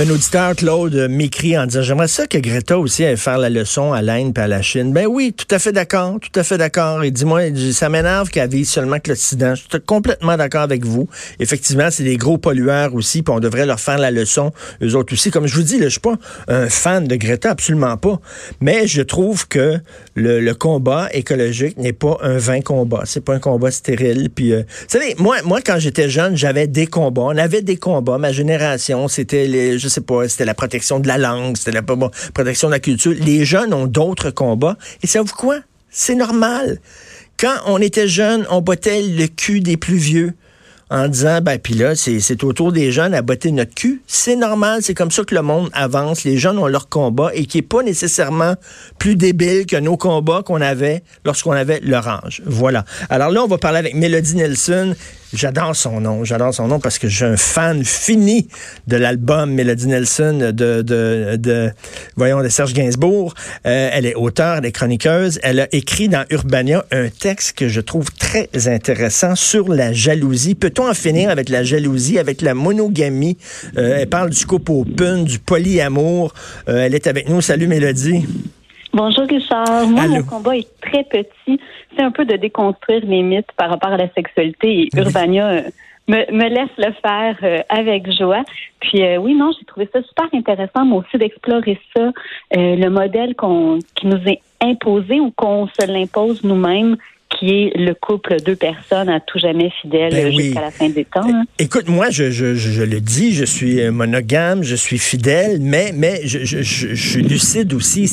Un auditeur, Claude, m'écrit en disant J'aimerais ça que Greta aussi aille faire la leçon à l'Inde et à la Chine. Ben oui, tout à fait d'accord, tout à fait d'accord. Et dis-moi, ça m'énerve qu'elle vise seulement que l'Occident. Je suis complètement d'accord avec vous. Effectivement, c'est des gros pollueurs aussi, puis on devrait leur faire la leçon, eux autres aussi. Comme je vous dis, là, je suis pas un fan de Greta, absolument pas. Mais je trouve que le, combat écologique n'est pas un vain combat. C'est pas un combat stérile. Puis, euh, vous savez, moi, moi, quand j'étais jeune, j'avais des combats. On avait des combats. Ma génération, c'était les c'était la protection de la langue, c'était la protection de la culture. Les jeunes ont d'autres combats. Et savez-vous quoi? C'est normal. Quand on était jeune, on bottait le cul des plus vieux en disant, ben, puis là, c'est au tour des jeunes à botter notre cul. C'est normal, c'est comme ça que le monde avance. Les jeunes ont leur combat et qui est pas nécessairement plus débile que nos combats qu'on avait lorsqu'on avait l'orange. Voilà. Alors là, on va parler avec Mélodie Nelson. J'adore son nom. J'adore son nom parce que suis un fan fini de l'album Mélodie Nelson de, de, de, voyons, de Serge Gainsbourg. Euh, elle est auteure, elle est chroniqueuse. Elle a écrit dans Urbania un texte que je trouve très intéressant sur la jalousie. Peut-on en finir avec la jalousie, avec la monogamie? Euh, elle parle du couple open, du polyamour. Euh, elle est avec nous. Salut Mélodie. Bonjour Richard. Moi, mon combat est très petit. C'est un peu de déconstruire les mythes par rapport à la sexualité et Urbania euh, me, laisse le faire euh, avec joie. Puis euh, oui, non, j'ai trouvé ça super intéressant, moi aussi, d'explorer ça, le modèle qu'on qui nous est imposé ou qu'on se l'impose nous-mêmes qui est le couple deux personnes à tout jamais fidèle ben jusqu'à la fin des temps. Hein. Écoute, moi, je, je, je, le dis, je suis euh, monogame, je suis fidèle, mais, mais je, je, je suis lucide aussi.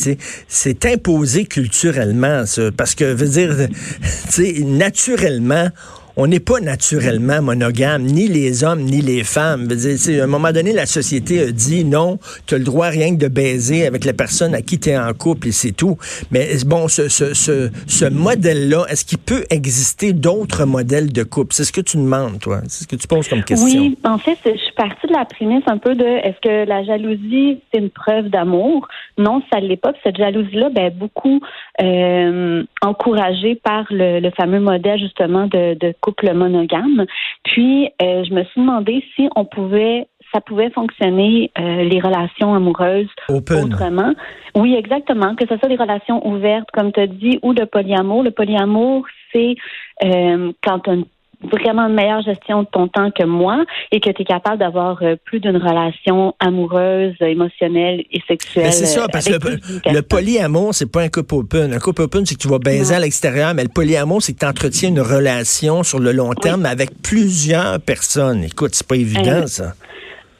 C'est, imposé culturellement, ça, parce que, veut dire, naturellement, on n'est pas naturellement monogame, ni les hommes, ni les femmes. à un moment donné, la société a dit non, tu as le droit rien que de baiser avec la personne à qui tu es en couple et c'est tout. Mais bon, ce, modèle-là, est-ce qu'il peut exister d'autres modèles de couple? C'est ce que tu demandes, toi. C'est ce que tu poses comme question. Oui, en fait, je suis partie de la prémisse un peu de est-ce que la jalousie, c'est une preuve d'amour? Non, ça ne l'est pas. cette jalousie-là, ben, beaucoup euh, encouragée par le, le, fameux modèle, justement, de, de couple monogame. Puis, euh, je me suis demandé si on pouvait ça pouvait fonctionner euh, les relations amoureuses autrement. Oui, exactement. Que ce soit des relations ouvertes, comme tu as dit, ou de polyamour. Le polyamour, c'est euh, quand un vraiment une meilleure gestion de ton temps que moi et que tu es capable d'avoir euh, plus d'une relation amoureuse, émotionnelle et sexuelle. c'est ça, parce que le, polyamour, c'est pas un couple open. Un couple open, c'est que tu vas baiser à l'extérieur, mais le polyamour, c'est que tu entretiens une relation sur le long terme avec plusieurs personnes. Écoute, c'est pas évident, euh, ça.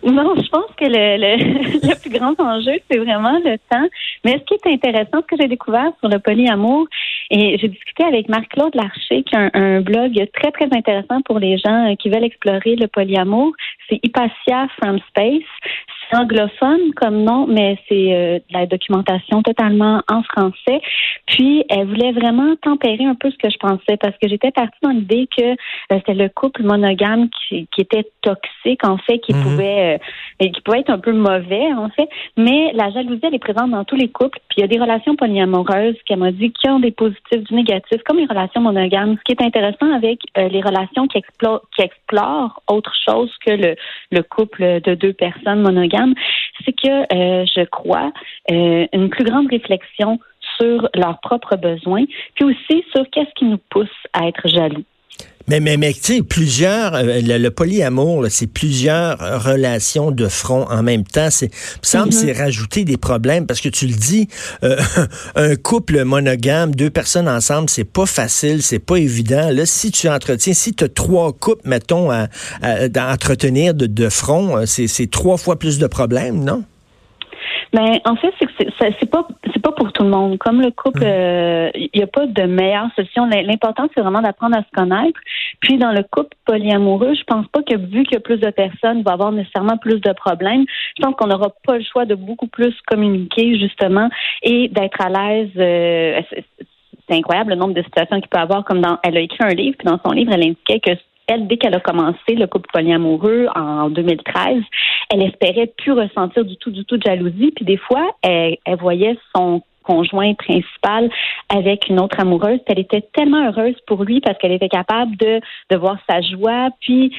Non, je pense que le, le, le plus grand enjeu, c'est vraiment le temps. Mais ce qui est intéressant, ce que j'ai découvert sur le polyamour, et j'ai discuté avec Marc-Claude Larcher, qui a un, blog très, très intéressant pour les gens euh, qui veulent explorer le polyamour. C'est Hypatia from Space. C'est anglophone comme nom, mais c'est euh, de la documentation totalement en français. Puis, elle voulait vraiment tempérer un peu ce que je pensais parce que j'étais partie dans l'idée que euh, c'était le couple monogame qui, qui, était toxique, en fait, qui mhm. pouvait euh, qui pouvait être un peu mauvais, en fait. Mais la jalousie, elle est présente dans tous les couples. Puis, il y a des relations polyamoureuses, qu'elle m'a dit, qui ont des positifs, du négatif, comme les relations monogames. Ce qui est intéressant avec les relations qui explorent, qui explorent autre chose que le, le couple de deux personnes monogames c'est que euh, je crois euh, une plus grande réflexion sur leurs propres besoins, puis aussi sur qu'est-ce qui nous pousse à être jaloux. Mais, mais, mais tu sais, plusieurs, euh, le, polyamour, c'est plusieurs relations de front en même temps. C'est, semble, mm-hmm. c'est rajouter des problèmes parce que tu le dis, euh, un couple monogame, deux personnes ensemble, c'est pas facile, c'est pas évident. Là, si tu entretiens, si tu as trois couples, mettons, à, à, entretenir de, de front, euh, c'est, c'est trois fois plus de problèmes, non? Mais ben, en fait, c'est que c'est pas c'est pas pour tout le monde. Comme le couple, il euh, n'y a pas de meilleure solution. L'important, c'est vraiment d'apprendre à se connaître. Puis dans le couple polyamoureux, je pense pas que vu qu'il y a plus de personnes, il va y avoir nécessairement plus de problèmes. Je pense qu'on n'aura pas le choix de beaucoup plus communiquer justement et d'être à l'aise. Euh, c'est incroyable le nombre de situations qu'il peut avoir. Comme dans, elle a écrit un livre, puis dans son livre, elle indiquait que elle, dès qu'elle a commencé le couple polyamoureux en 2013, elle espérait plus ressentir du tout, du tout de jalousie. Puis des fois, elle, voyait son conjoint principal avec une autre amoureuse. Elle était tellement heureuse pour lui parce qu'elle était capable de, de voir sa joie. Puis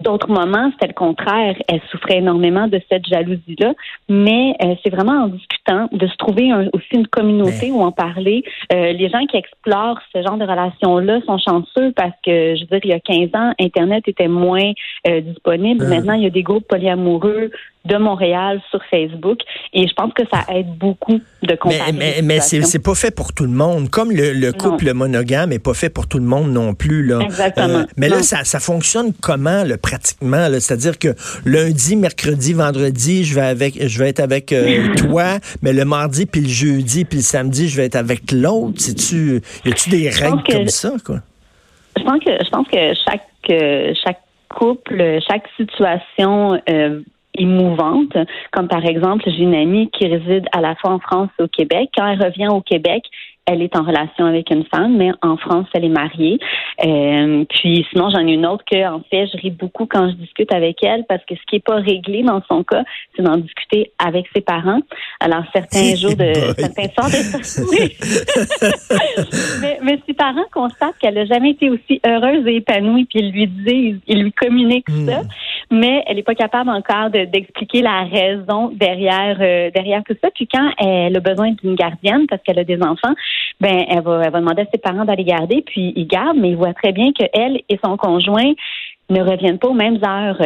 D'autres moments, c'était le contraire. Elle souffrait énormément de cette jalousie-là, mais euh, c'est vraiment en discutant de se trouver aussi une communauté où en parler. Euh, les gens qui explorent ce genre de relations-là sont chanceux parce que, je veux dire, il y a 15 ans, Internet était moins euh, disponible. Maintenant, il y a des groupes polyamoureux de Montréal sur Facebook. Et je pense que ça aide beaucoup de comparer. Mais, mais, mais c'est pas fait pour tout le monde. Comme le, couple monogame n'est pas fait pour tout le monde non plus. Là. Exactement. Euh, mais là, ça, ça fonctionne comment, là, pratiquement? C'est-à-dire que lundi, mercredi, vendredi, je vais avec je vais être avec euh, toi, mais le mardi, puis le jeudi, puis le samedi, je vais être avec l'autre. tu y a-tu des règles comme ça, quoi? Je pense que je pense que chaque chaque couple, chaque situation euh, émouvante, comme par exemple, j'ai une amie qui réside à la fois en France et au Québec. Quand elle revient au Québec, elle est en relation avec une femme, mais en France, elle est mariée. Euh, puis sinon, j'en ai une autre que, en fait, je ris beaucoup quand je discute avec elle parce que ce qui est pas réglé dans son cas, c'est d'en discuter avec ses parents. Alors, certains jours de, certains soirs de mais, mais ses parents constatent qu'elle n'a jamais été aussi heureuse et épanouie, puis ils lui disent, ils lui communiquent hmm. ça mais elle n'est pas capable encore d'expliquer la raison derrière euh, derrière tout ça. Puis quand elle a besoin d'une gardienne parce qu'elle a des enfants, ben elle va elle va demander à ses parents d'aller garder, puis ils gardent, mais ils voient très bien que elle et son conjoint ne reviennent pas aux mêmes heures.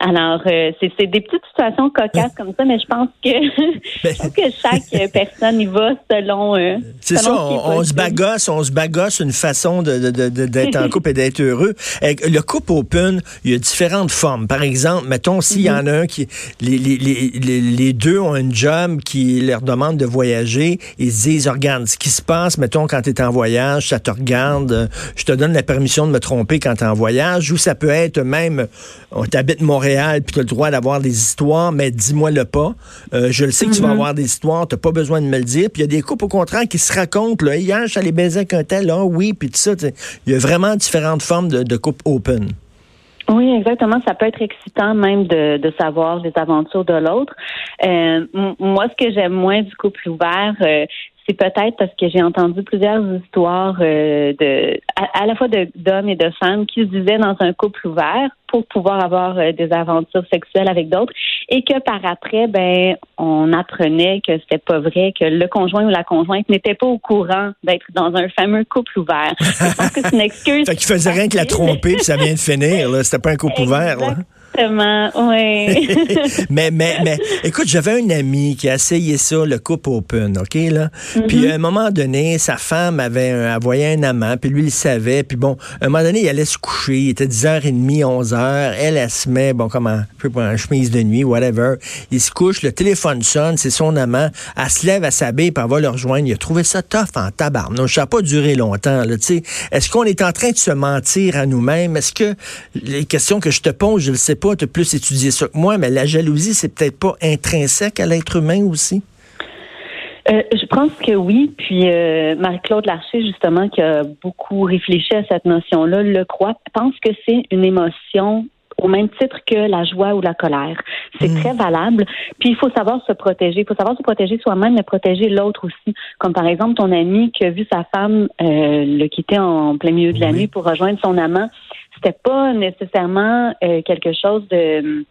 Alors, euh, c'est des petites situations cocasses comme ça, mais je pense que, je que chaque personne y va selon. Euh, c'est ça, on, se bagasse, on se bagasse une façon d'être de, de, en couple et d'être heureux. Le couple open, il y a différentes formes. Par exemple, mettons, s'il y en a un qui. Les, les, les, les, deux ont un job qui leur demande de voyager, ils se disent, regarde, ce qui se passe, mettons, quand tu es en voyage, ça te regarde, je te donne la permission de me tromper quand tu es en voyage, ou ça peut être même, on t'habite Montréal, puis tu as le droit d'avoir des histoires, mais dis-moi le pas. Euh, je le sais que tu vas mm-hmm. avoir des histoires, tu pas besoin de me le dire. Puis il y a des couples, au contraire, qui se racontent. Là, hier, je suis allé baiser avec un tel, ah oui, puis tout ça. Il y a vraiment différentes formes de, de open. Oui, exactement. Ça peut être excitant même de, savoir les aventures de l'autre. Euh, moi, ce que j'aime moins du couple ouvert, euh, c'est peut-être parce que j'ai entendu plusieurs histoires euh, de à, la fois d'hommes et de femmes qui se disaient dans un couple ouvert pour pouvoir avoir euh, des aventures sexuelles avec d'autres et que par après ben on apprenait que c'était pas vrai que le conjoint ou la conjointe n'était pas au courant d'être dans un fameux couple ouvert. Je pense que c'est une excuse. fait qu'il faisait rien que la tromper puis ça vient de finir là, c'était pas un couple ouvert là. Exactement, oui. mais, mais, mais, écoute, j'avais un ami qui a essayé ça, le couple open, OK, là? Puis mm-hmm. à un moment donné, sa femme avait un, voyait un amant, puis lui, il savait. Puis bon, à un moment donné, il allait se coucher. Il était 10h30, 11h. Elle, elle se met, bon, comme un, je sais pas, chemise de nuit, whatever. Il se couche, le téléphone sonne, c'est son amant. Elle se lève, elle s'habille, puis elle va le rejoindre. Il a trouvé ça tough en tabarnouche. Ça n'a pas duré longtemps, là, tu sais. Est-ce qu'on est en train de se mentir à nous-mêmes? Est-ce que les questions que je te pose, je le sais pas, tu as plus étudié ça que moi, mais la jalousie, c'est peut-être pas intrinsèque à l'être humain aussi? Euh, je pense que oui. Puis euh, Marie-Claude Larcher, justement, qui a beaucoup réfléchi à cette notion-là, le croit, pense que c'est une émotion au même titre que la joie ou la colère. C'est hmm. très valable. Puis il faut savoir se protéger. Il faut savoir se protéger soi-même, mais protéger l'autre aussi. Comme par exemple ton ami qui a vu sa femme euh, le quitter en plein milieu de la nuit pour rejoindre son amant c'était pas nécessairement euh, quelque chose de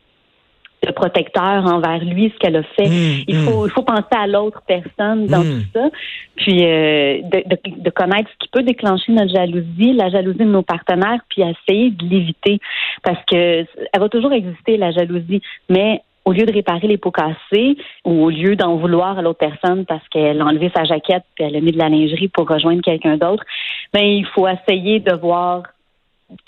de protecteur envers lui ce qu'elle a fait. Mmh, il faut mmh. il faut penser à l'autre personne dans mmh. tout ça, puis euh, de, de, connaître ce qui peut déclencher notre jalousie, la jalousie de nos partenaires, puis essayer de l'éviter parce que elle va toujours exister la jalousie, mais au lieu de réparer les pots cassés ou au lieu d'en vouloir à l'autre personne parce qu'elle a enlevé sa jaquette puis elle a mis de la lingerie pour rejoindre quelqu'un d'autre, ben il faut essayer de voir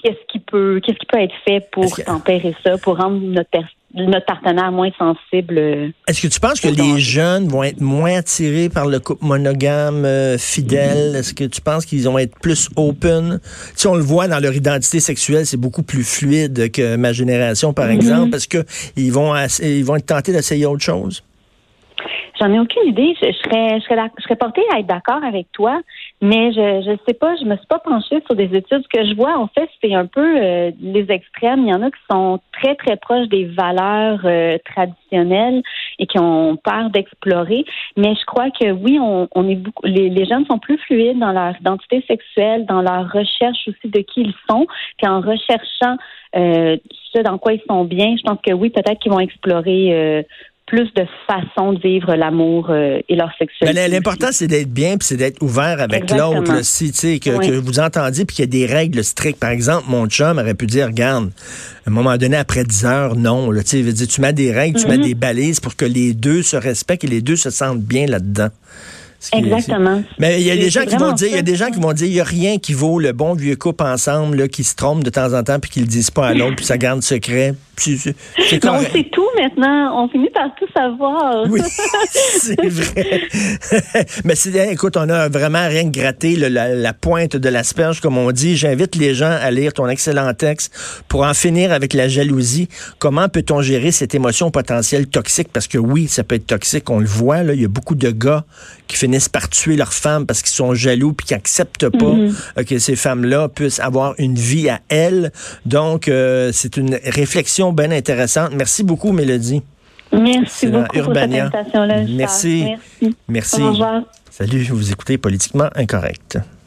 qu'est-ce qui peut qu'est-ce qui peut être fait pour tempérer ça, pour rendre notre notre partenaire moins sensible. Euh, Est-ce que tu penses que les jeunes vont être moins attirés par le couple monogame euh, fidèle? Est-ce que tu penses qu'ils vont être plus open? Si on le voit dans leur identité sexuelle, c'est beaucoup plus fluide que ma génération, par mm-hmm. exemple. Est-ce qu'ils vont, ils vont être tentés d'essayer autre chose? J'en ai aucune idée. Je, serais, je, serais, je serais portée à être d'accord avec toi, mais je je sais pas, je me suis pas penchée sur des études. Ce que je vois, en fait, c'est un peu euh, les extrêmes. Il y en a qui sont très, très proches des valeurs euh, traditionnelles. et qui ont peur d'explorer. Mais je crois que oui, on, on est beaucoup, les, les jeunes sont plus fluides dans leur identité sexuelle, dans leur recherche aussi de qui ils sont, puis en recherchant euh, ce dans quoi ils sont bien, je pense que oui, peut-être qu'ils vont explorer euh, plus de façons de vivre l'amour euh, et leur sexualité. L'important, c'est d'être bien puis c'est d'être ouvert avec l'autre. Si, tu sais, que, que, vous entendiez puis qu'il y a des règles strictes. Par exemple, mon chum aurait pu dire, regarde, à un moment donné, après 10 heures, non. Là, tu sais, tu mets des règles, tu mets mm-hmm. des balises pour que les deux se respectent et les deux se sentent bien là-dedans. Exactement. Mais il y a des gens qui vont dire, il y a des gens qui vont dire, il y a rien qui vaut le bon vieux couple ensemble là, qui se trompe de temps en temps puis qui le disent pas à l'autre puis ça garde secret. On sait tout maintenant. On finit par tout savoir. Oui, c'est vrai. Mais c'est, écoute, on a vraiment rien gratté la, la, pointe de l'asperge, comme on dit. J'invite les gens à lire ton excellent texte pour en finir avec la jalousie. Comment peut-on gérer cette émotion potentielle toxique? Parce que oui, ça peut être toxique. On le voit, là. Il y a beaucoup de gars qui finissent par tuer leurs femmes parce qu'ils sont jaloux puis qui acceptent pas mm-hmm. que ces femmes-là puissent avoir une vie à elles. Donc, euh, c'est une réflexion bien intéressante. Merci beaucoup, Mélodie. Merci beaucoup Urbania. pour cette Merci. Merci. Merci. Au revoir. Salut, vous écoutez Politiquement Incorrect.